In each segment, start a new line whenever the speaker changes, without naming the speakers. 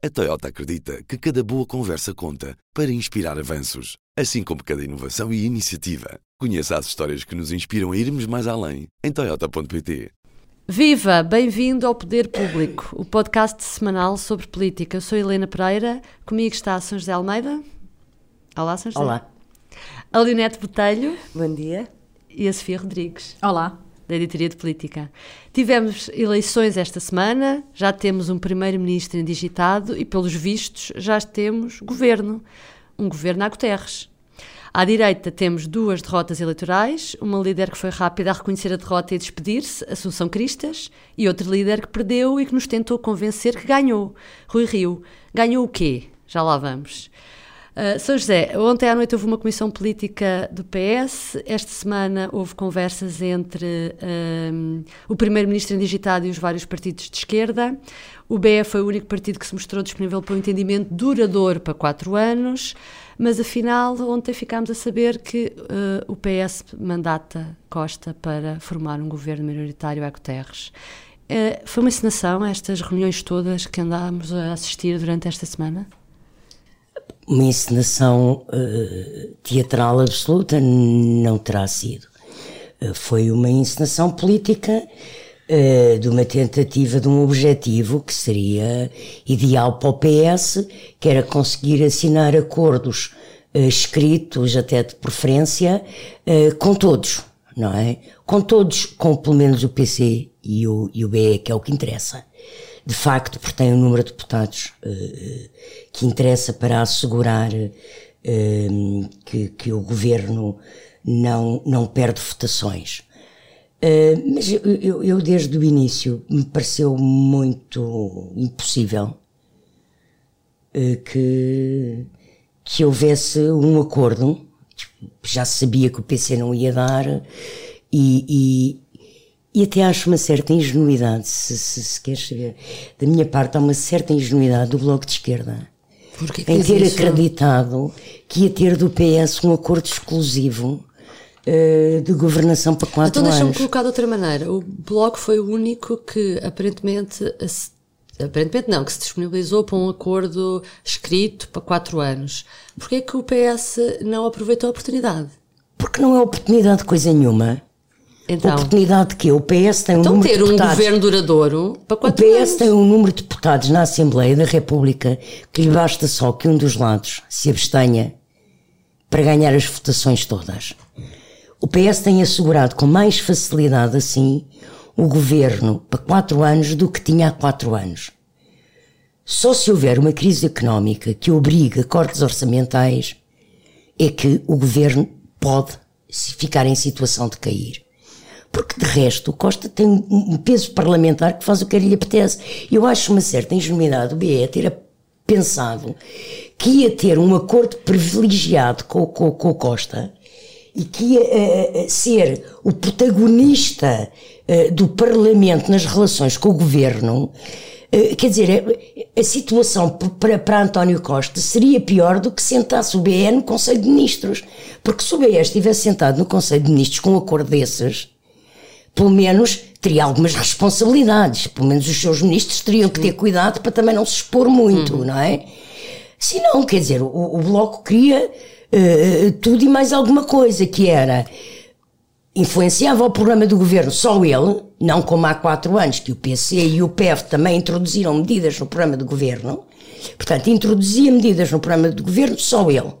A Toyota acredita que cada boa conversa conta para inspirar avanços, assim como cada inovação e iniciativa. Conheça as histórias que nos inspiram a irmos mais além em Toyota.pt.
Viva! Bem-vindo ao Poder Público, o podcast semanal sobre política. Eu sou Helena Pereira, comigo está São José Almeida. Olá, São José.
Olá.
A Leonete Botelho
Bom dia.
e a Sofia Rodrigues.
Olá.
Da Editoria de Política. Tivemos eleições esta semana, já temos um primeiro-ministro indigitado e, pelos vistos, já temos governo. Um governo a Guterres. À direita temos duas derrotas eleitorais, uma líder que foi rápida a reconhecer a derrota e despedir-se, Assunção Cristas, e outro líder que perdeu e que nos tentou convencer que ganhou, Rui Rio. Ganhou o quê? Já lá vamos. Uh, São José, ontem à noite houve uma comissão política do PS, esta semana houve conversas entre um, o primeiro-ministro indigitado e os vários partidos de esquerda. O BE foi o único partido que se mostrou disponível para um entendimento duradouro para quatro anos, mas afinal ontem ficámos a saber que uh, o PS mandata Costa para formar um governo minoritário a Guterres. Uh, foi uma encenação estas reuniões todas que andámos a assistir durante esta semana?
Uma encenação uh, teatral absoluta não terá sido. Uh, foi uma encenação política uh, de uma tentativa de um objetivo que seria ideal para o PS, que era conseguir assinar acordos escritos, até de preferência, com todos, não é? Com todos, com pelo menos o PC e o, e o BE, que é o que interessa de facto, porque tem um número de deputados uh, que interessa para assegurar uh, que, que, o governo não, não perde votações. Uh, mas eu, eu, desde o início, me pareceu muito impossível que, que houvesse um acordo. Já sabia que o PC não ia dar e, e até acho uma certa ingenuidade, se, se, se queres saber. Da minha parte, há uma certa ingenuidade do Bloco de Esquerda. Em ter
isso?
acreditado que ia ter do PS um acordo exclusivo uh, de governação para quatro
então,
anos.
Então deixa-me colocar de outra maneira. O Bloco foi o único que aparentemente, aparentemente não, que se disponibilizou para um acordo escrito para quatro anos. Porquê é que o PS não aproveitou a oportunidade?
Porque não é oportunidade de coisa nenhuma.
Então,
oportunidade que o PS tem um
então
número
ter
de
um
deputados.
governo duradouro para
O
quatro
PS
anos.
tem um número de deputados na Assembleia da República que lhe basta só que um dos lados se abstenha para ganhar as votações todas. O PS tem assegurado com mais facilidade assim o governo para quatro anos do que tinha há quatro anos. Só se houver uma crise económica que obriga cortes orçamentais é que o governo pode ficar em situação de cair porque de resto o Costa tem um peso parlamentar que faz o que lhe apetece. Eu acho uma certa ingenuidade o BE ter pensado que ia ter um acordo privilegiado com, com, com o Costa e que ia uh, ser o protagonista uh, do Parlamento nas relações com o Governo. Quer dizer, a situação para, para António Costa seria pior do que sentasse o BE no Conselho de Ministros. Porque se o BE estivesse sentado no Conselho de Ministros com um acordo desses, pelo menos teria algumas responsabilidades, pelo menos os seus ministros teriam que ter cuidado para também não se expor muito, uhum. não é? Se não, quer dizer, o, o Bloco queria uh, tudo e mais alguma coisa, que era influenciava o programa do governo só ele, não como há quatro anos que o PC e o PF também introduziram medidas no programa do governo, portanto, introduzia medidas no programa do governo só ele.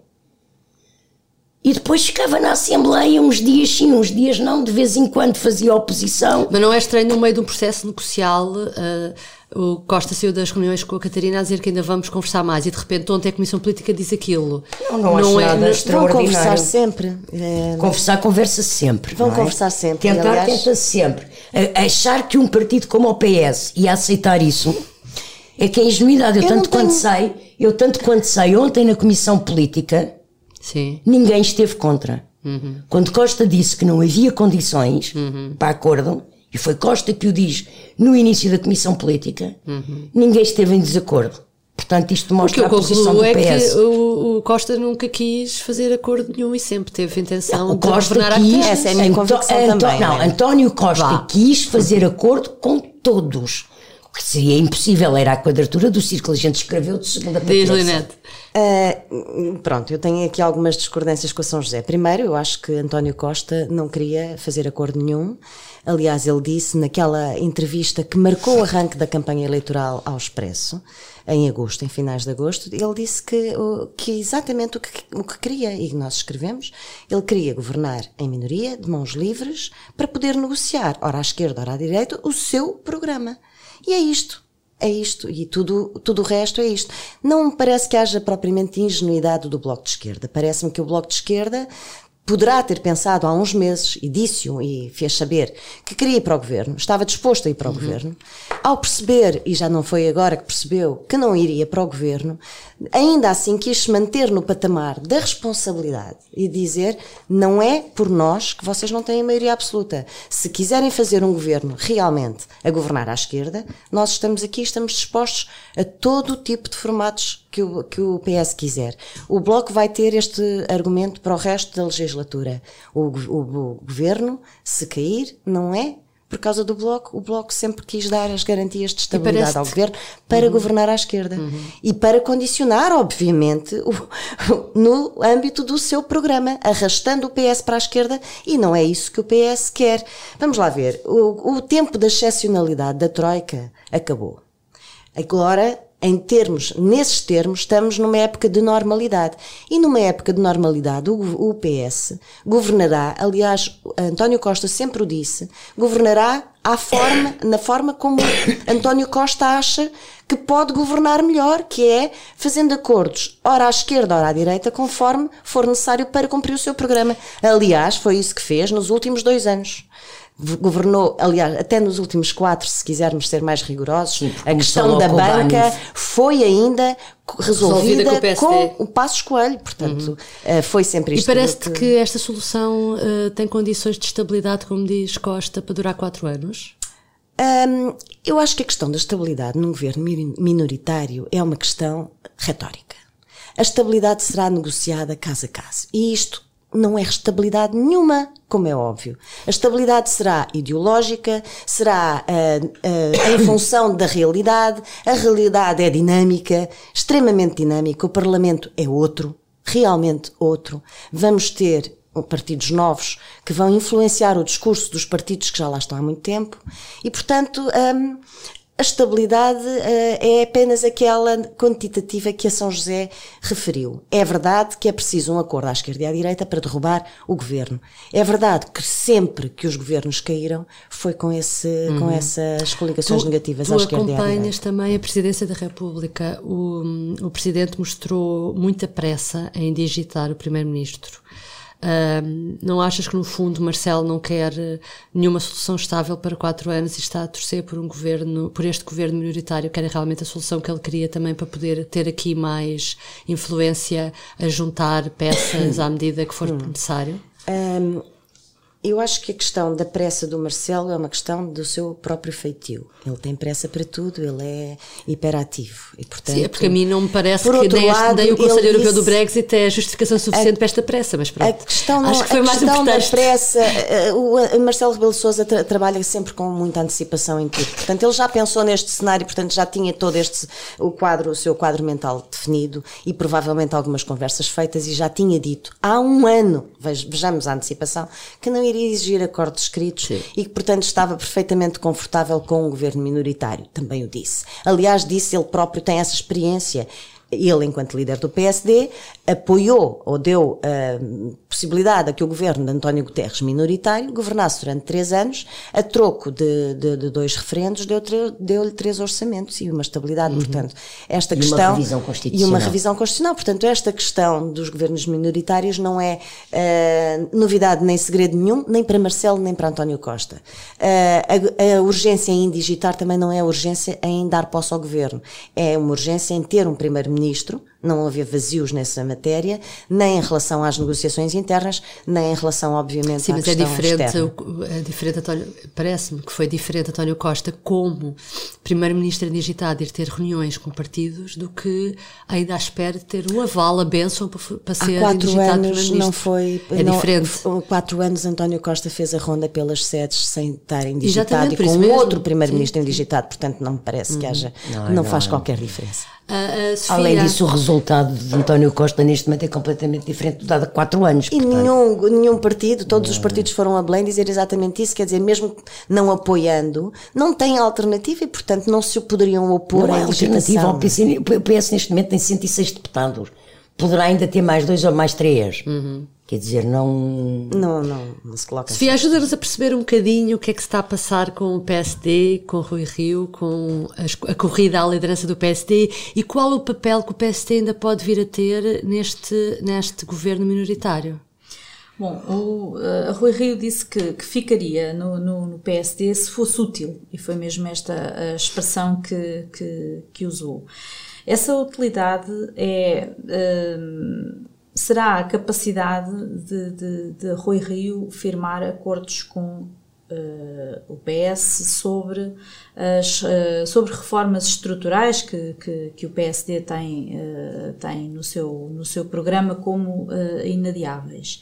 E depois ficava na Assembleia uns dias sim, uns dias não, de vez em quando fazia oposição.
Mas não é estranho, no meio de um processo negocial, uh, o Costa saiu das reuniões com a Catarina a dizer que ainda vamos conversar mais e de repente ontem a Comissão Política diz aquilo.
Não, não, não acho é, nada
Vão
extraordinário.
conversar sempre. É...
Conversar, conversa -se sempre.
Vão
não é?
conversar sempre.
Tentar,
aliás...
tenta-se sempre. Achar que um partido como o PS ia aceitar isso é que é ingenuidade. Eu,
Eu
tanto
não tenho-
quanto sei, eu tanto quanto sei, ontem na Comissão Política,
Sim.
ninguém esteve contra. Quando Costa disse que não havia condições para acordo, e foi Costa que o diz no início da Comissão Política, ninguém esteve em desacordo. Portanto, isto
O que
mostra
eu
a posição do
é
PS.
que o, o Costa nunca quis fazer acordo nenhum e sempre teve intenção
o
de
Costa
governar a
quis,
terra.
Essa é a minha convicção também,
Não,
não é?
António Costa
Vá.
quis fazer acordo com todos. Que seria impossível, era a quadratura do círculo, a gente escreveu de segunda para
Diz. Linete.
Uh, pronto, eu tenho aqui algumas discordâncias com a São José. Primeiro, eu acho que António Costa não queria fazer acordo nenhum. Aliás, ele disse naquela entrevista que marcou o arranque da campanha eleitoral ao Expresso, em agosto, em finais de agosto, ele disse que, o- que exatamente o que, o que queria, e nós escrevemos, ele queria governar em minoria, de mãos livres, para poder negociar, ora à esquerda, ora à direita, o seu programa. E é isto. É isto, e tudo, tudo o resto é isto. Não me parece que haja propriamente ingenuidade do Bloco de Esquerda. Parece-me que o Bloco de Esquerda poderá ter pensado há uns meses, e disse-o e fez saber, que queria ir para o governo, estava disposto a ir para o governo. Ao perceber, e já não foi agora que percebeu, que não iria para o governo, ainda assim quis se manter no patamar da responsabilidade e dizer: não é por nós que vocês não têm a maioria absoluta. Se quiserem fazer um governo realmente a governar à esquerda, nós estamos aqui, estamos dispostos a todo o tipo de formatos que o, que o PS quiser. O Bloco vai ter este argumento para o resto da legislatura. O, o- o governo, se cair, não é por causa do Bloco. O Bloco sempre quis dar as garantias de estabilidade ao governo para governar à esquerda. E para condicionar, obviamente, o- no âmbito do seu programa, arrastando o PS para a esquerda, e não é isso que o PS quer. Vamos lá ver. O, o tempo da excepcionalidade da Troika acabou. Agora, em termos, nesses termos, estamos numa época de normalidade. E numa época de normalidade, o, o PS governará, aliás, António Costa sempre o disse, governará à forma, na forma como António Costa acha que pode governar melhor, que é fazendo acordos, ora à esquerda, ora à direita, conforme for necessário para cumprir o seu programa. Aliás, foi isso que fez nos últimos dois anos governou, aliás, até nos últimos quatro, se quisermos ser mais rigorosos,
Sim,
a questão da banca foi ainda resolvida,
Resolvida com o
com o Passos Coelho, portanto, eh, foi sempre
E
isto.
parece-te que esta solução eh, tem condições de estabilidade, como diz Costa, para durar quatro anos?
Hum, eu acho que a questão da estabilidade num governo mi- minoritário é uma questão retórica. A estabilidade será negociada caso a caso. E isto não é estabilidade nenhuma, como é óbvio. A estabilidade será ideológica, será ah, ah, em função da realidade. A realidade é dinâmica, extremamente dinâmica. O Parlamento é outro, realmente outro. Vamos ter partidos novos que vão influenciar o discurso dos partidos que já lá estão há muito tempo e, portanto, hum, a estabilidade eh, é apenas aquela quantitativa que a São José referiu. É verdade que é preciso um acordo à esquerda e à direita para derrubar o governo. É verdade que sempre que os governos caíram foi com, esse, com essas coligações negativas
tu
à esquerda e à
acompanhas
direita.
também a Presidência da República. O, o Presidente mostrou muita pressa em digitar o Primeiro-Ministro. Não achas que no fundo Marcelo não quer eh, nenhuma solução estável para quatro anos e está a torcer por um governo, por este governo minoritário, que era realmente a solução que ele queria também para poder ter aqui mais influência a juntar peças à medida que for necessário?
Hum, eu acho que a questão da pressa do Marcelo é uma questão do seu próprio feitio. Ele tem pressa para tudo, ele é hiperativo. E, portanto,
Sim, é porque a mim não me parece que nem,
lado,
o Conselho Europeu do Brexit é a justificação suficiente para esta pressa, mas
A
pronto.
questão, não,
Acho que foi
a
mais
questão da pressa, eh, o a Marcelo Rebelo Sousa tra- trabalha sempre com muita antecipação em tudo. Portanto, ele já pensou neste cenário, portanto, já tinha todo este o quadro, o seu quadro mental definido e provavelmente algumas conversas feitas e já tinha dito há um ano, vej- vejamos a antecipação, que não iria exigir acordos escritos
Sim.
e que, portanto, estava perfeitamente confortável com um governo minoritário. Também o disse. Aliás, disse ele próprio tem essa experiência. Ele, enquanto líder do PSD, apoiou ou deu a possibilidade a que o governo de António Guterres, minoritário, governasse durante três anos, a troco de, de- de dois referendos, deu deu-lhe três orçamentos e uma estabilidade. Portanto, esta
Uhum. E uma
questão.
revisão
E uma
constitucional.
revisão constitucional. Portanto, esta questão dos governos minoritários não é eh, novidade nem segredo nenhum, nem para Marcelo, nem para António Costa. Eh, a, a urgência em digitar também não é a urgência em dar posse ao governo. É uma urgência em ter um primeiro-ministro Ministro não havia vazios nessa matéria, nem em relação às negociações internas, nem em relação, obviamente,
Sim,
à
mas é diferente,
externa.
é diferente António, parece-me que foi diferente António Costa como primeiro-ministro indigitado ir ter reuniões com partidos do que ainda à espera de ter o aval, a bênção para, para ser
Há quatro anos não foi.
É
não,
diferente.
Quatro anos António Costa fez a ronda pelas sedes sem estar indigitado
Exatamente,
e com outro primeiro-ministro indigitado, portanto não me parece que haja. Não,
não,
faz
não.
qualquer diferença.
A- a Sofia,
Além disso, o resultado de António Costa neste momento é completamente diferente do dado há quatro anos.
E
portanto.
nenhum, nenhum partido, todos os partidos foram a Belém dizer exatamente isso, quer dizer, mesmo não apoiando, não têm alternativa e, portanto, não se poderiam opor
Não
à
alternativa ao. PS. O PS neste momento tem 106 deputados. Poderá ainda ter mais dois ou mais três. Quer dizer, não.
Não, não, não se coloca
Sofia, ajuda-nos a perceber um bocadinho o que é que se está a passar com o PSD, com o Rui Rio, com as- a corrida à liderança do PSD e qual o papel que o PSD ainda pode vir a ter neste, neste governo minoritário.
Bom, o uh, Rui Rio disse que, que ficaria no, no, no PSD se fosse útil, e foi mesmo esta a expressão que, que, que usou. Essa utilidade é, hum, será a capacidade de, de, de Rui Rio firmar acordos com uh, o PS sobre, as, uh, sobre reformas estruturais que, que, que o PSD tem, uh, tem no, seu, no seu programa como inadiáveis.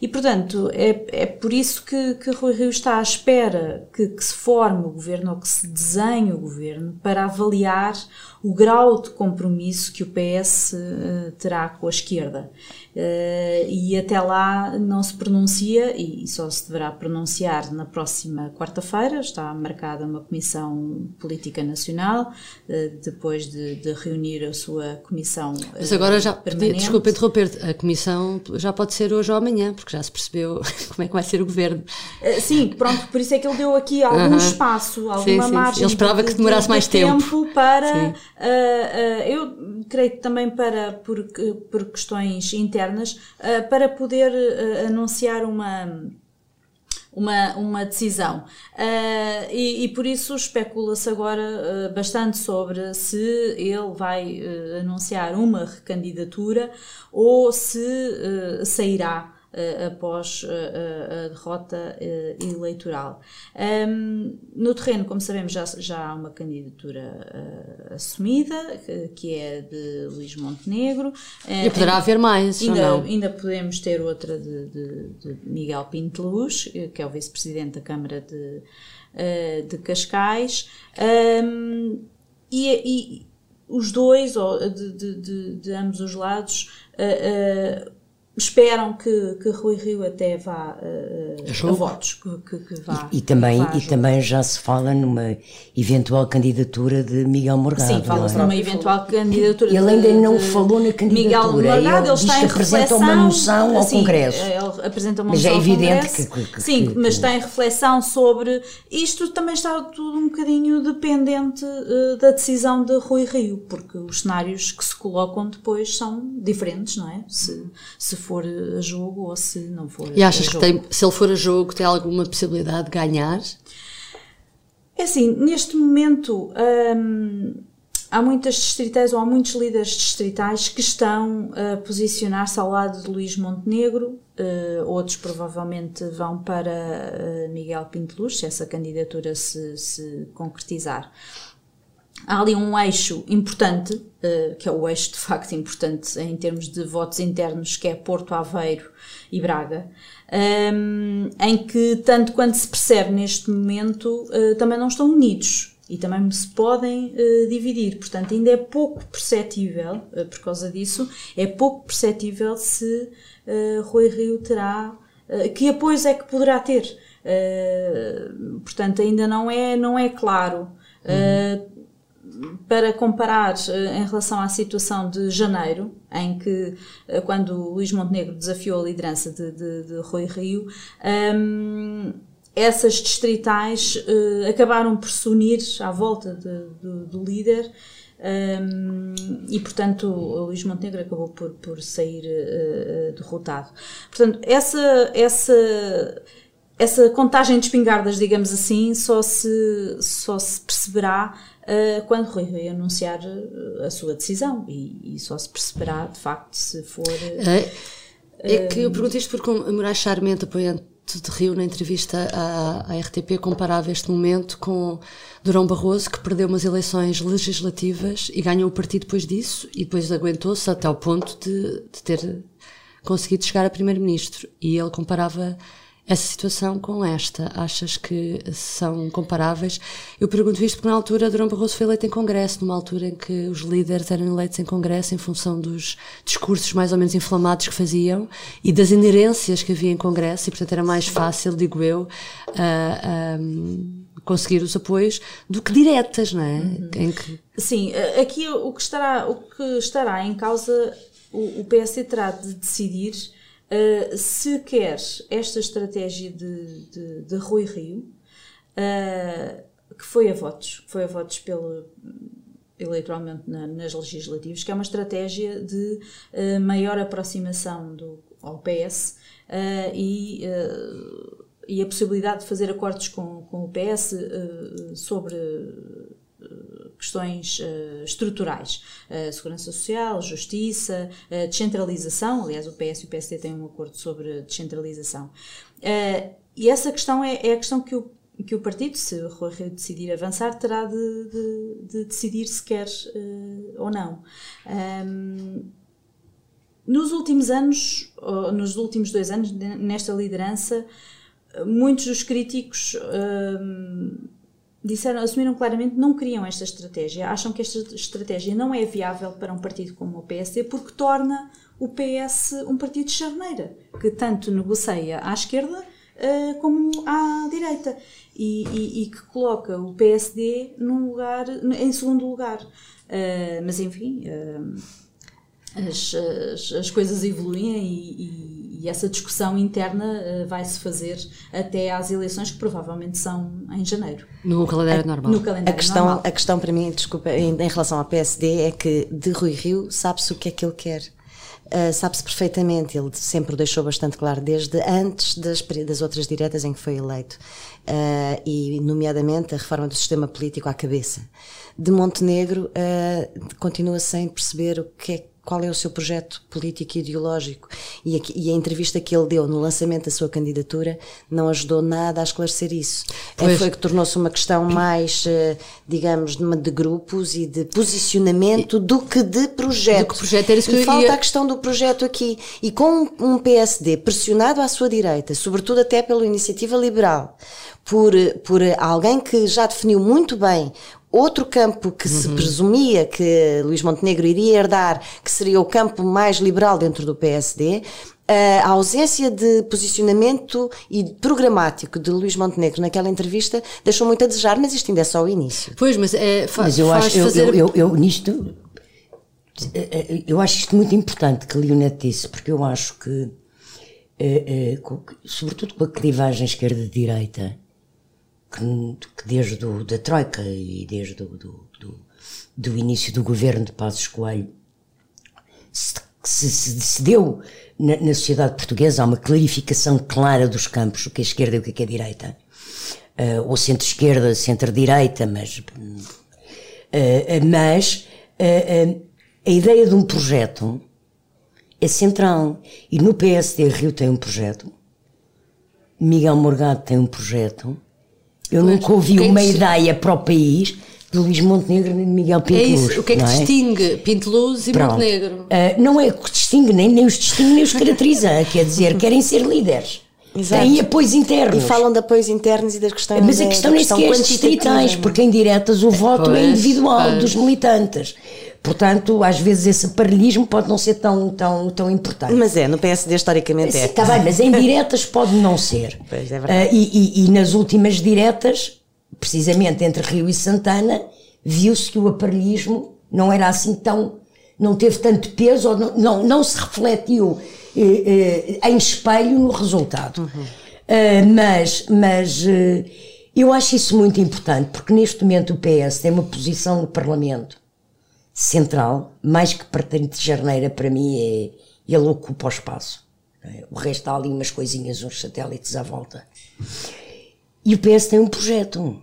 E, portanto, é, é por isso que, que Rui Rio está à espera que, que se forme o governo ou que se desenhe o governo para avaliar o grau de compromisso que o PS uh, terá com a esquerda. Uh, e até lá não se pronuncia, e, só se deverá pronunciar na próxima quarta-feira. Está marcada uma Comissão Política Nacional, uh, depois de, de, reunir a sua Comissão.
Mas agora já,
permanente.
desculpa interromper, a Comissão já pode ser hoje ou amanhã, porque já se percebeu como é que vai ser o governo.
Sim, pronto, por isso é que ele deu aqui algum espaço, alguma
sim, sim,
margem.
Ele esperava
de,
que demorasse
de,
mais tempo.
tempo para. eu creio que também para, por, por questões internas uh, para poder uh, anunciar uma. Uma, uma decisão. Uh, e, e, por isso especula-se agora bastante sobre se ele vai anunciar uma recandidatura ou se sairá Uh, após uh, a derrota uh, eleitoral. Um, no terreno, como sabemos, já, já há uma candidatura assumida, que, é de Luís Montenegro.
e poderá
ainda,
haver mais,
ainda,
ou não?
ainda podemos ter outra de, de, de Miguel Pinto de Luz, que é o vice-presidente da Câmara de, de Cascais. Um, e, e, os dois, ou de, de, de ambos os lados, esperam que, que Rui Rio até vá uh, a votos, que, que, vá.
E, e também,
vá
e também já se fala numa eventual candidatura de Miguel Morgado.
Sim, fala-se
não é?
numa eventual candidatura.
Ele ainda
de,
não
de
falou na candidatura.
Miguel Morgado, ele,
diz
está em reflexão,
uma moção ao
sim,
Congresso.
Ele apresenta uma
Mas
moção
é
ao
evidente
Congresso.
que-
Sim, mas está em reflexão sobre. Isto também está tudo um bocadinho dependente uh, da decisão de Rui Rio, porque os cenários que se colocam depois são diferentes, não é? Se, se for a jogo ou se não for
E achas
a
que tem, se ele for a jogo, tem alguma possibilidade de ganhar?
É assim, neste momento hum, há muitas distritais ou há muitos líderes distritais que estão a posicionar-se ao lado de Luís Montenegro, uh, outros provavelmente vão para uh, Miguel Pinto Luz, se essa candidatura se, se concretizar. Há ali um eixo importante, uh, que é o eixo de facto importante em termos de votos internos, que é Porto Aveiro e Braga, um, em que, tanto quanto se percebe neste momento, uh, também não estão unidos e também se podem uh, dividir. Portanto, ainda é pouco perceptível, por causa disso, é pouco perceptível se Rui Rio terá. que apoios é que poderá ter? portanto, ainda não é, não é claro. Para comparar em relação à situação de janeiro, em que, quando Luís Montenegro desafiou a liderança de, de, de Rui Rio, um, essas distritais uh, acabaram por se unir à volta de, do, líder um, e, portanto, o Luís Montenegro acabou por, por sair uh, derrotado. Portanto, essa, essa, essa contagem de espingardas, digamos assim, só se, só se perceberá uh, quando Rui Rio anunciar a sua decisão e, e, só se perceberá de facto se for.
É, é que eu pergunto isto porque o Moraes Charmente, apoiante de Rio, na entrevista à, à, RTP, comparava este momento com Durão Barroso, que perdeu umas eleições legislativas e ganhou o partido depois disso e depois aguentou-se até ao ponto de, de ter conseguido chegar a primeiro-ministro. E ele comparava essa situação com esta? Achas que são comparáveis? Eu pergunto isto porque na altura Durão Barroso foi eleito em Congresso, numa altura em que os líderes eram eleitos em Congresso em função dos discursos mais ou menos inflamados que faziam e das inerências que havia em Congresso e portanto era mais fácil, digo eu, uh, um, conseguir os apoios do que diretas, não é? Uhum.
Que... Sim, aqui o que estará, o que estará em causa o, o PSD terá de decidir Uh, se quer esta estratégia de, de, de Rui Rio, uh, que foi a votos, foi a votos pelo, eleitoralmente na, nas legislativas, que é uma estratégia de uh, maior aproximação do, ao PS e, e a possibilidade de fazer acordos com, com o PS sobre questões uh, estruturais, uh, segurança social, justiça, uh, descentralização. Aliás, o PS e o PSD têm um acordo sobre descentralização. e essa questão é, é, a questão que o, que o partido, se o Rui Rio decidir avançar, terá de, de, de decidir se quer ou não. Um, nos últimos anos, nos últimos dois anos, nesta liderança, muitos dos críticos disseram, assumiram claramente não queriam esta estratégia. Acham que esta estratégia não é viável para um partido como o PSD porque torna o PS um partido de charneira, que tanto negocia à esquerda uh, como à direita e, e, e, que coloca o PSD num lugar, em segundo lugar. Uh, mas enfim, uh, as, as, as, coisas evoluem e, e essa discussão interna uh, vai-se fazer até às eleições que provavelmente são em janeiro.
No calendário a, normal.
No calendário a questão, normal. A questão para mim, desculpa, em, em relação ao PSD é que de Rui Rio sabe-se o que é que ele quer. Uh, sabe-se perfeitamente, ele sempre o deixou bastante claro, desde antes das, das outras diretas em que foi eleito, uh, e nomeadamente a reforma do sistema político à cabeça. De Montenegro, uh, continua sem perceber o que é qual é o seu projeto político e ideológico. E a, e a, entrevista que ele deu no lançamento da sua candidatura não ajudou nada a esclarecer isso. É. Foi que tornou-se uma questão mais, eh, digamos, de, grupos e de posicionamento do que de projeto. Do que
projeto era isso que
e falta ia... a questão do projeto aqui. E com um PSD pressionado à sua direita, sobretudo até pela iniciativa liberal, por, por alguém que já definiu muito bem outro campo que uhum. se presumia que Luís Montenegro iria herdar, que seria o campo mais liberal dentro do PSD, a ausência de posicionamento e programático de Luís Montenegro naquela entrevista deixou muito a desejar, mas isto ainda é só o início.
Pois, mas é
fa Mas eu acho, fazer... eu, eu, eu, nisto, eu acho isto muito importante que Leonete disse, porque eu acho que, é, é, sobretudo com a clivagem esquerda-direita, que, que desde do, da Troika e desde do, do, do, do, início do governo de Passos Coelho se, se, se deu na, na, sociedade portuguesa há uma clarificação clara dos campos, o que é esquerda e o que é, é direita. Uh, ou centro-esquerda, centro-direita, mas, uh, mas uh, a ideia de um projeto é central. E no PSD Rio tem um projeto, Miguel Morgado tem um projeto, eu pois, nunca ouvi uma ideia para o país de Luís Montenegro nem de Miguel Pinteluz. É isso.
O que é que é? distingue Pinteluz e Pronto. Montenegro?
Uh, não é o que distingue, nem, nem os distingue, nem os caracteriza. quer dizer, querem ser líderes. Exato. Têm apoios internos.
E falam de apoios internos e das questões
Mas a questão nem sequer é distritais, porque em diretas o voto é pois, é individual pois. dos militantes. Portanto, às vezes esse paralelismo pode não ser tão, tão, tão importante.
Mas é, no PSD historicamente é.
Está bem, mas em diretas pode não ser.
Pois, é verdade.
Uh, e, e, e, nas últimas diretas, precisamente entre Rio e Santana, viu-se que o aparelhismo não era assim tão. não teve tanto peso, ou não, não, não se refletiu eh, eh, em espelho no resultado. Uhum. Uh, mas mas eu acho isso muito importante, porque neste momento o PS tem uma posição no Parlamento central, mais que de jarneira, para mim, é, ele ocupa o espaço. É? O resto está ali umas coisinhas, uns satélites à volta. E o PS tem um projeto.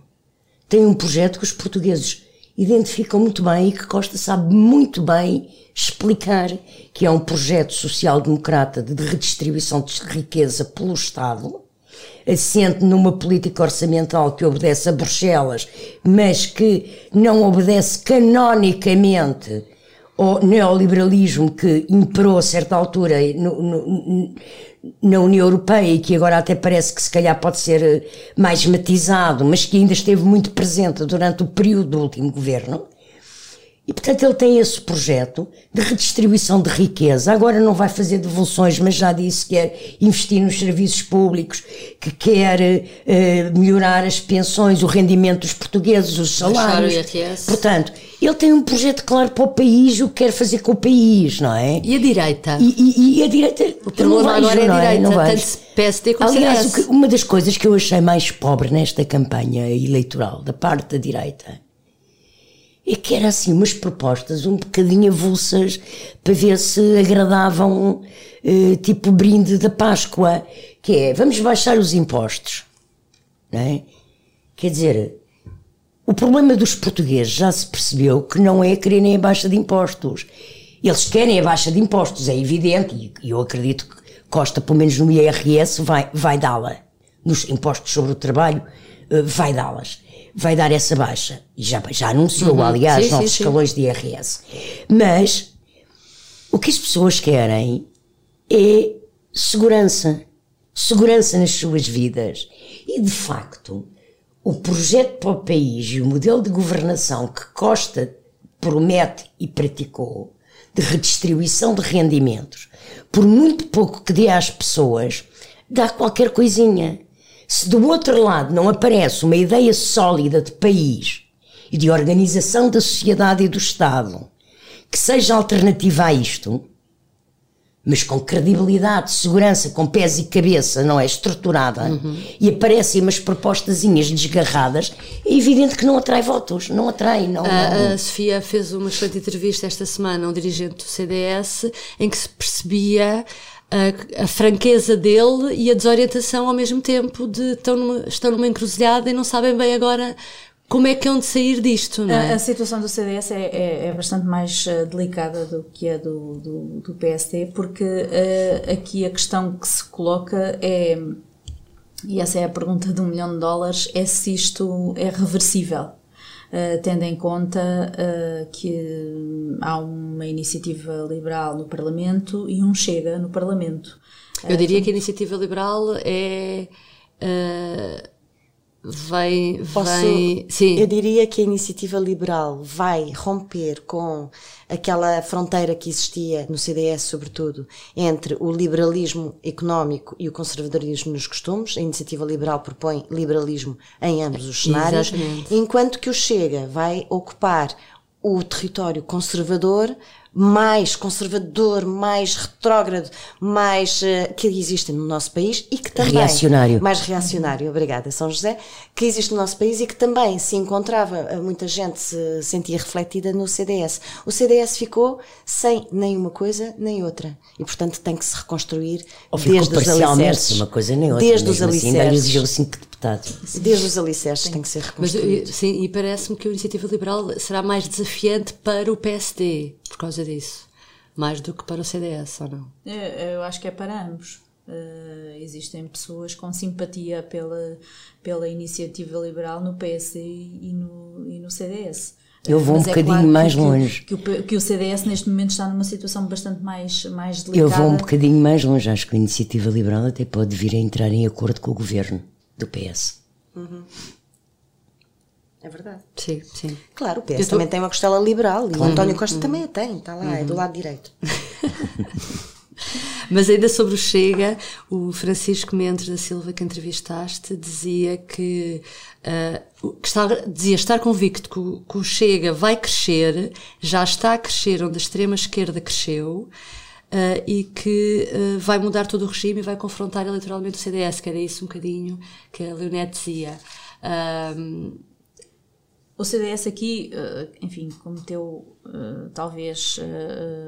Tem um projeto que os portugueses identificam muito bem e que Costa sabe muito bem explicar que é um projeto social-democrata de redistribuição de riqueza pelo Estado, assente numa política orçamental que obedece a Bruxelas, mas que não obedece canonicamente ao neoliberalismo que imperou a certa altura no, no, na União Europeia e que agora até parece que se calhar pode ser eh, mais matizado, mas que ainda esteve muito presente durante o período do último governo. E, portanto, ele tem esse projeto de redistribuição de riqueza. Agora não vai fazer devoluções, mas já disse que quer investir nos serviços públicos, que quer uh, melhorar as pensões, o rendimento dos portugueses, os salários. Portanto, ele tem um projeto claro para o país, o que quer fazer com o país, não é?
E a direita?
E, e, e a direita.
O problema vejo, agora é a direita, não é? tanto PSD como
Aliás, que, uma das coisas que eu achei mais pobre nesta campanha eleitoral, da parte da direita, é que era assim umas propostas um bocadinho avulsas para ver se agradavam eh, tipo brinde da Páscoa, que é vamos baixar os impostos, não é? Quer dizer, o problema dos portugueses já se percebeu que não é quererem a baixa de impostos. Eles querem a baixa de impostos, é evidente, e eu acredito que Costa, pelo menos no IRS, vai, vai dá-la. Nos impostos sobre o trabalho, eh, vai dá-las vai dar essa baixa. E já, já anunciou, uhum. aliás, sim, novos sim, escalões sim. de IRS. Mas o que as pessoas querem é segurança. Segurança nas suas vidas. E, de facto, o projeto para o país e o modelo de governação que Costa promete e praticou de redistribuição de rendimentos, por muito pouco que dê às pessoas, dá qualquer coisinha. Se do outro lado não aparece uma ideia sólida de país e de organização da sociedade e do Estado que seja alternativa a isto, mas com credibilidade, segurança, com pés e cabeça, não é? Estruturada, uhum. e aparecem umas propostazinhas desgarradas, é evidente que não atrai votos, não atrai. Não,
a, a Sofia fez uma excelente entrevista esta semana a um dirigente do CDS em que se percebia a, a, franqueza dele e a desorientação ao mesmo tempo de estão numa, estão numa encruzilhada e não sabem bem agora como é que é de sair disto, não é?
A, a situação do CDS é, é, é bastante mais uh, delicada do que a do, do, do PSD, porque uh, aqui a questão que se coloca é, e essa é a pergunta de um milhão de dólares, é se isto é reversível. Uh, tendo em conta uh, que há uma iniciativa liberal no Parlamento e um Chega no Parlamento.
Eu diria que a iniciativa liberal é. Vai.
Posso, vai sim. Eu diria que a iniciativa liberal vai romper com aquela fronteira que existia no CDS, sobretudo, entre o liberalismo económico e o conservadorismo nos costumes. A iniciativa liberal propõe liberalismo em ambos os cenários, Exatamente. enquanto que o Chega vai ocupar o território conservador mais conservador, mais retrógrado, mais uh, que existe no nosso país e que também
reacionário.
mais reacionário, obrigada São José, que existe no nosso país e que também se encontrava, eh, muita gente se sentia refletida no CDS. O CDS ficou sem nenhuma coisa nem outra e portanto tem que se reconstruir
Ou
desde os alicerces,
uma coisa nem outra,
desde os assim,
alicerces.
Assim, Desde os alicerces tem que ser reconstruído.
Mas, sim, e parece-me que a iniciativa liberal será mais desafiante para o PSD por causa disso, mais do que para o CDS, ou não?
Eu, eu acho que é para ambos. Uh, existem pessoas com simpatia pela, pela iniciativa liberal no PSD e no, e no CDS.
Eu vou Mas um é bocadinho claro mais
que,
longe.
Que, que, o, que o CDS neste momento está numa situação bastante mais, mais delicada.
Eu vou um bocadinho mais longe. Acho que a iniciativa liberal até pode vir a entrar em acordo com o governo do PS.
Uhum. É verdade.
Sim, sim.
Claro, o PS também tem uma costela liberal e o António Costa uhum. também a tem, está lá, uhum. é do uhum. lado direito.
Mas ainda sobre o Chega, o Francisco Mendes da Silva que entrevistaste dizia que, uh, que está, dizia estar convicto que o, que o, Chega vai crescer, já está a crescer onde a extrema esquerda cresceu. Uh, e que uh, vai mudar todo o regime e vai confrontar eleitoralmente o CDS, que era isso um bocadinho que a Leonete dizia.
O CDS aqui, eh, enfim, cometeu talvez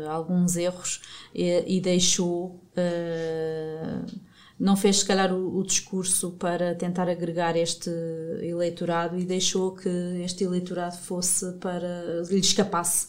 alguns erros e, e deixou. Não fez, se calhar, o, o, discurso para tentar agregar este eleitorado e deixou que este eleitorado fosse para. lhe escapasse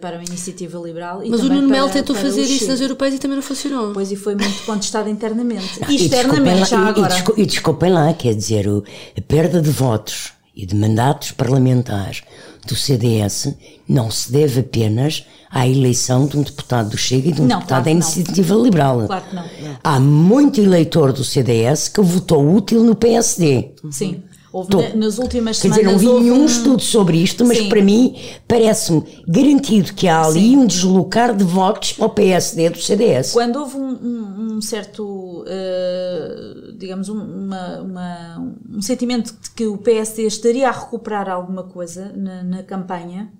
para a iniciativa liberal.
Mas o Nuno Melo tentou fazer isso nas europeias e também não funcionou.
Pois e foi muito contestado internamente. E externamente,
e
já
lá,
agora.
E, desculpem lá, quer dizer, a perda de votos e de mandatos parlamentares do CDS não se deve apenas à eleição de um deputado do Chega e de um
não,
deputado
claro
da Iniciativa
não.
Liberal.
Claro que não.
Há muito eleitor do CDS que votou útil no PSD.
Sim. Houve Tô. nas últimas
Quer dizer, não vi nenhum um... estudo sobre isto, mas
Sim.
para mim parece-me garantido que há ali Sim. um deslocar de votos para o PSD do CDS.
Quando houve um, um, um certo, uh, digamos, uma, uma, um sentimento de que o PSD estaria a recuperar alguma coisa na, na campanha,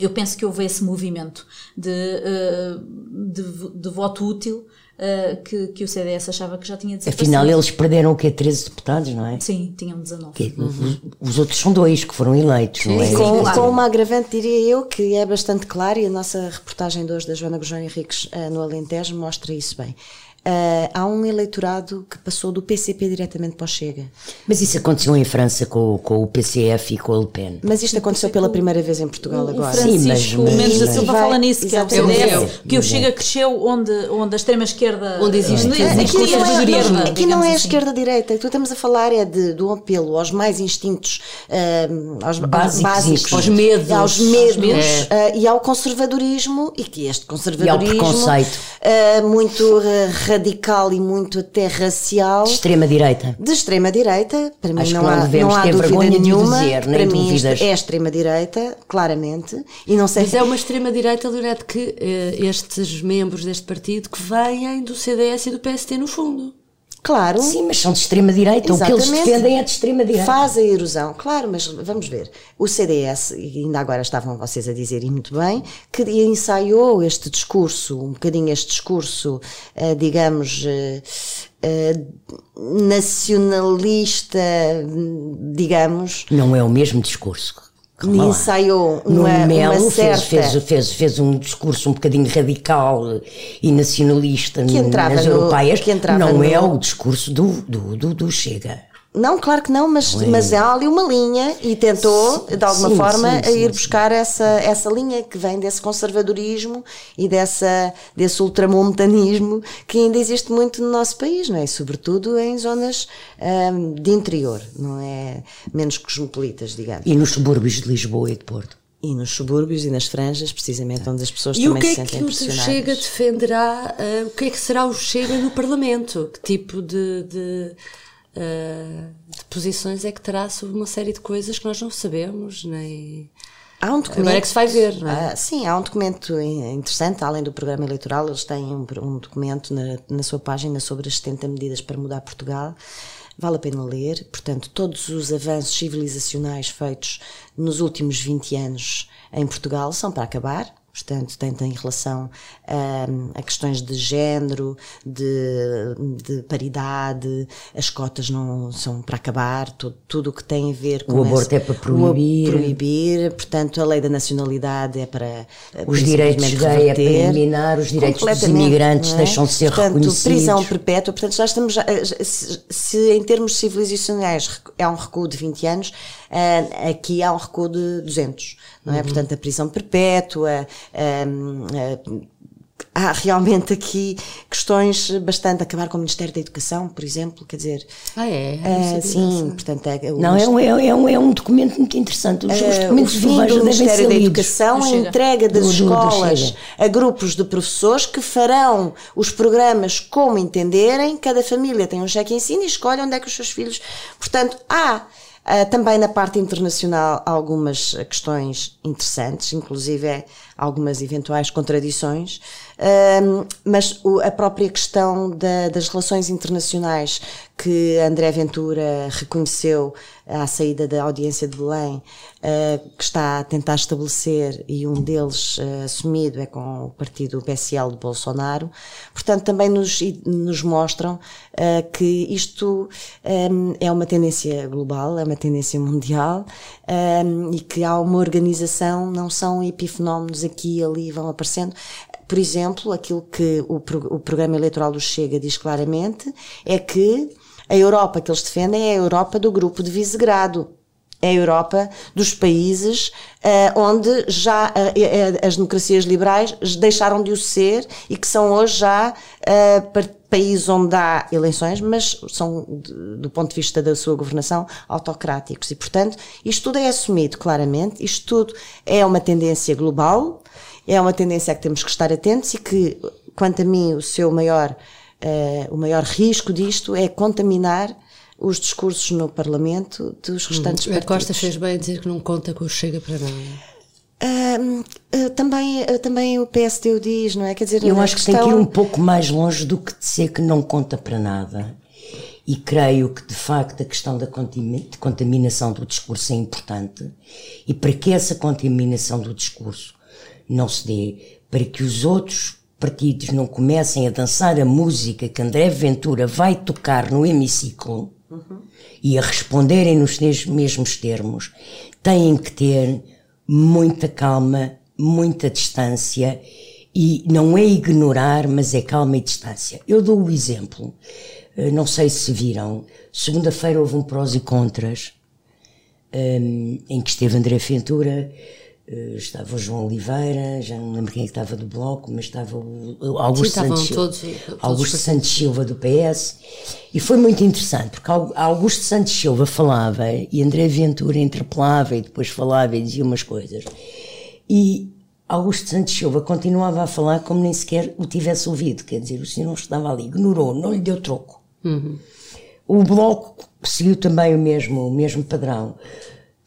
eu penso que houve esse movimento de, uh, de, de voto útil uh, que, que o CDS achava que já tinha desaparecido.
Afinal, eles perderam o quê? 13 deputados, não é?
Sim, tinham 19.
Que, uhum. os, os, outros são dois que foram eleitos,
Sim,
não é?
Com, claro. com, uma agravante, diria eu, que é bastante claro e a nossa reportagem de hoje da Joana Gurjão Henriques uh, no Alentejo mostra isso bem. Uh, há um eleitorado que passou do PCP diretamente para o Chega.
Mas isso aconteceu em França com, com o PCF e com o Le Pen.
Mas isto aconteceu pela primeira vez em Portugal
o,
agora.
Francisco
Sim, mas,
Mendes da
mas,
Silva
vai,
fala nisso, que é o que o Chega cresceu onde, onde a extrema-esquerda...
Onde existe
existe
Aqui não é,
esquerda,
aqui não é a
assim.
esquerda-direita. O que estamos a falar é de, do apelo aos mais instintos, uh, aos
Básicos,
básicos,
aos medos,
aos medos,
medos.
Uh, e ao conservadorismo, e que este conservadorismo...
E ao preconceito.
Uh, muito radical e muito até racial.
De extrema-direita.
De extrema-direita, para mim
Acho
não,
que não
há,
devemos
não há
ter
dúvida
vergonha de o
nenhuma.
dizer, nem
para mim
dúvidas.
é extrema-direita, claramente. E não sei
Mas é uma extrema-direita, Lorete, que eh, estes membros deste partido que vêm do CDS e do PST no fundo.
Claro.
Sim, mas são de extrema-direita. O que eles defendem é de extrema-direita.
Faz a erosão, claro, mas vamos ver. O CDS, e ainda agora estavam vocês a dizer, e muito bem, que ensaiou este discurso, um bocadinho este discurso, eh, digamos, eh, eh, nacionalista, digamos,
Não é o mesmo discurso. Calma lá.
ensaiou
No
uma,
Melo
uma certa...
fez, fez, fez, fez um discurso um bocadinho radical e nacionalista
Que entrava
nas
no-
europeias.
que entrava
não
no-
é o discurso do, do, do, do Chega.
Não, claro que não, mas,
é.
mas há ali uma linha e tentou,
Sim,
de alguma
sim,
forma,
sim,
ir
sim.
buscar essa, essa linha que vem desse conservadorismo e dessa, desse ultramontanismo que ainda existe muito no nosso país, não é? Sobretudo em zonas ahm, de interior, não é? Menos cosmopolitas, digamos.
E nos subúrbios de Lisboa e de Porto.
E nos subúrbios e nas franjas, precisamente onde as pessoas
E o
também
que
se
é
sentem
que o
pressionadas.
Chega defenderá? eh, o que é que será o Chega no Parlamento? Que tipo de, de, eh, de posições é que terá sobre uma série de coisas que nós não sabemos, nem.
Há um documento.
Agora é que se vai ver, não é?
Ah, sim, há um documento in- interessante, além do programa eleitoral, eles têm um, um documento na, na sua página sobre as 70 medidas para mudar Portugal. Vale a pena ler. Portanto, todos os avanços civilizacionais feitos nos últimos 20 anos em Portugal são para acabar. Portanto, tanto em relação a, a questões de género, de, de paridade, as cotas não são para acabar, tudo, tudo o que tem a ver com
O aborto
esse-
é para proibir.
proibir, portanto, a lei da nacionalidade é para eh,
Os direitos gay é para eliminar, os direitos dos imigrantes
é?
deixam de ser
portanto,
reconhecidos.
prisão perpétua, portanto, já estamos, já- eh, se, se em termos civilizacionais é um recuo de 20 anos, eh, aqui há um recuo de 200, não
Uhum.
é? Portanto, a prisão perpétua, eh, há realmente aqui questões bastante, acabar com o Ministério da Educação, por exemplo, quer dizer,
Ah, é? Sabia
sim, portanto, é, o
Não, é um, é, é um, é um documento muito interessante. Os, os
Uh,
documentos
o
do
fim Ministério da. Educação, a entrega das
Do- do- do
escolas a grupos de professores que farão os programas como entenderem. Cada família tem um cheque em ensino e escolhe onde é que os seus filhos. Portanto, há ah, também na parte internacional algumas ah, questões interessantes, inclusive é, algumas eventuais contradições, Ahm, mas o- a própria questão da- das relações internacionais que André Ventura reconheceu à saída da audiência de Belém, uh, que está a tentar estabelecer, e um deles uh, assumido é com o partido PSL de Bolsonaro. Portanto, também nos, nos mostram uh, que isto um, é uma tendência global, é uma tendência mundial, um, e que há uma organização, não são epifenómenos aqui e ali vão aparecendo. Por exemplo, aquilo que o, o programa eleitoral do Chega diz claramente é que a Europa que eles defendem é a Europa do grupo de Visegrado. É a Europa dos países uh, onde já uh, as democracias liberais deixaram de o ser e que são hoje já uh, países onde há eleições, mas são, do ponto de vista da sua governação, autocráticos. E, portanto, isto tudo é assumido claramente, isto tudo é uma tendência global, é uma tendência a que temos que estar atentos e que, quanto a mim, o seu maior uh, o maior risco disto é contaminar os discursos no Parlamento dos restantes
hum,
partidos.
A Costa fez bem dizer que não conta com o Chega para nada.
Uh, uh, também, uh, também o PSD o diz, não é? Quer dizer,
eu acho questão... que tem que ir um pouco mais longe do que dizer que não conta para nada. E creio que, de facto, a questão da contaminação do discurso é importante. E para que essa contaminação do discurso não se dê, para que os outros partidos não comecem a dançar a música que André Ventura vai tocar no hemiciclo uhum. e a responderem nos mesmos termos, têm que ter muita calma, muita distância e não é ignorar, mas é calma e distância. Eu dou o exemplo, eh, não sei se viram, segunda-feira houve um prós e contras um, ehm, em que esteve André Ventura estava o João Oliveira, já não lembro quem é estava do Bloco, mas estava o Augusto, Sim, Santos,
todos, todos
Augusto Santos Silva do PS. E foi muito interessante, porque Augusto Santos Silva falava e André Ventura interpelava e depois falava e dizia umas coisas. E Augusto Santos Silva continuava a falar como nem sequer o tivesse ouvido, quer dizer, o senhor não estava ali, ignorou, não lhe deu troco. Uhum. O Bloco seguiu também o mesmo, o mesmo padrão.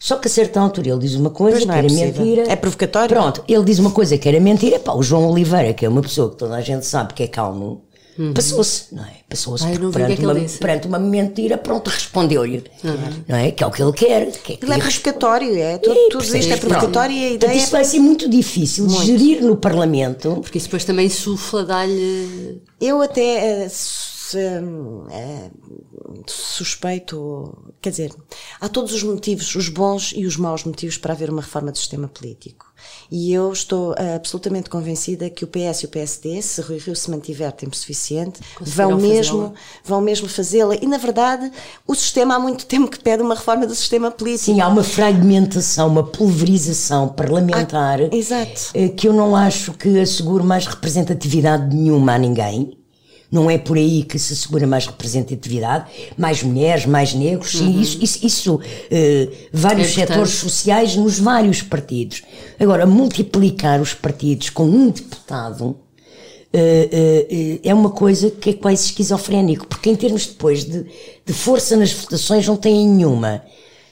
Só que a certa altura ele diz uma coisa que é era mentira.
É provocatório?
Pronto, ele diz uma coisa que era mentira. Pá, o João Oliveira, que é uma pessoa que toda a gente sabe que é calmo, uhum. passou-se, não é? Passou-se perante, é uma, perante uma mentira, pronto, respondeu-lhe. Uhum. Não é? Que é o que ele quer. Que
é, ele é provocatório, é? Tudo, e, tudo isto é provocatório e a ideia.
Portanto, isso vai ser muito difícil muito. de gerir no Parlamento.
Porque isso depois também insufla, dá-lhe.
Eu até. Uh, é, suspeito, quer dizer, há todos os motivos, os bons e os maus motivos para haver uma reforma do sistema político. E eu estou uh, absolutamente convencida que o PS e o PSD, se Rui Rio se mantiver tempo suficiente, vão mesmo, vão mesmo fazê-la. E na verdade, o sistema há muito tempo que pede uma reforma do sistema político.
Sim, há uma fragmentação, uma pulverização parlamentar
ah, exato.
Eh, que eu não acho que assegure mais representatividade nenhuma a ninguém não é por aí que se segura mais representatividade, mais mulheres, mais negros, sim, uhum. isso, isso, isso uh, vários é setores sociais nos vários partidos. Agora, multiplicar os partidos com um deputado uh, uh, é uma coisa que é quase esquizofrénico, porque em termos depois de, de força nas votações não tem nenhuma.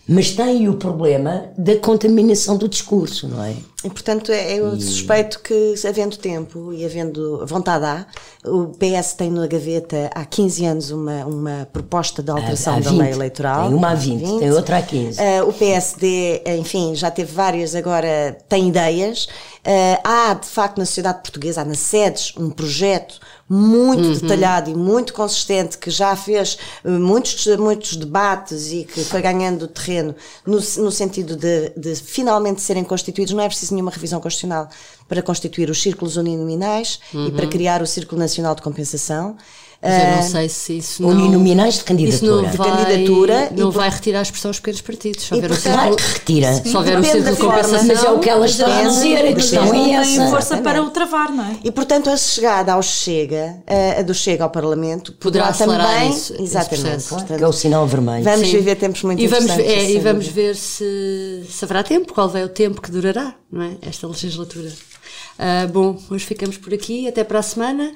Mas tem o problema da contaminação do discurso, não é?
E, portanto, é, eu e... suspeito que, havendo tempo e havendo vontade há, o PS tem na gaveta há 15 anos uma, uma proposta de alteração há, há da lei eleitoral.
Tem uma há 20, 20. tem outra há 15. Uh,
o PSD, enfim, já teve várias, agora tem ideias. Uh, há, de facto, na sociedade portuguesa, há nas sedes, um projeto muito uhum. detalhado e muito consistente, que já fez eh, muitos, muitos debates e que foi ganhando terreno no, no sentido de, de finalmente serem constituídos. Não é preciso nenhuma revisão constitucional para constituir os círculos uninominais uhum. e para uhum. criar o Círculo Nacional de Compensação.
Mas eu não ah, sei se isso não...
Uninominais de candidatura.
Isso não vai, candidatura não vai retirar a expressão aos pequenos partidos.
Se houver o círculo, que retira.
Se houver o círculo de compensação...
Mas é o que elas estão a dizer, a questão é essa.
Tem força para o travar, não é?
E portanto a chegada ao Chega, a do Chega ao Parlamento,
poderá,
poderá também...
Isso,
exatamente.
Portanto, que é o sinal vermelho.
Vamos Sim. viver tempos muito
e vamos,
interessantes.
É, e vamos ver se, se haverá tempo, qual vai o tempo que durará, não é? Esta legislatura. Uh, bom, hoje ficamos por aqui. Até para a semana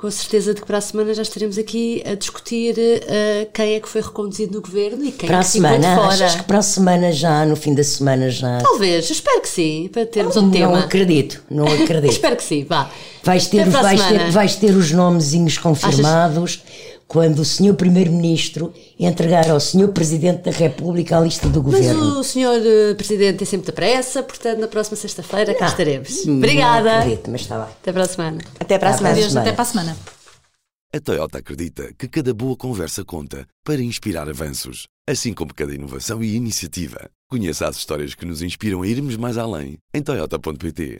com certeza de que para a semana já estaremos aqui a discutir uh, quem é que foi reconduzido no governo e quem
para
é
que a semana, ficou de fora. Achas que para a semana já, no fim da semana já?
Talvez, espero que sim, para termos um
não
tema.
Não acredito, não acredito.
espero que sim, vá.
Vais ter, vais ter, vais ter os nomezinhos confirmados. Achas? Quando o Sr. Primeiro-Ministro entregar ao Sr. Presidente da República a lista do
Mas
Governo.
o senhor eh, Presidente tem sempre da pressa, portanto, na próxima sexta-feira cá estaremos. Obrigada.
Não acredito, mas está bem.
Até para a semana.
Até para a semana.
Adeus, até para a semana.
A Toyota acredita que cada boa conversa conta para inspirar avanços, assim como cada inovação e iniciativa. Conheça as histórias que nos inspiram a irmos mais além em toyota.pt.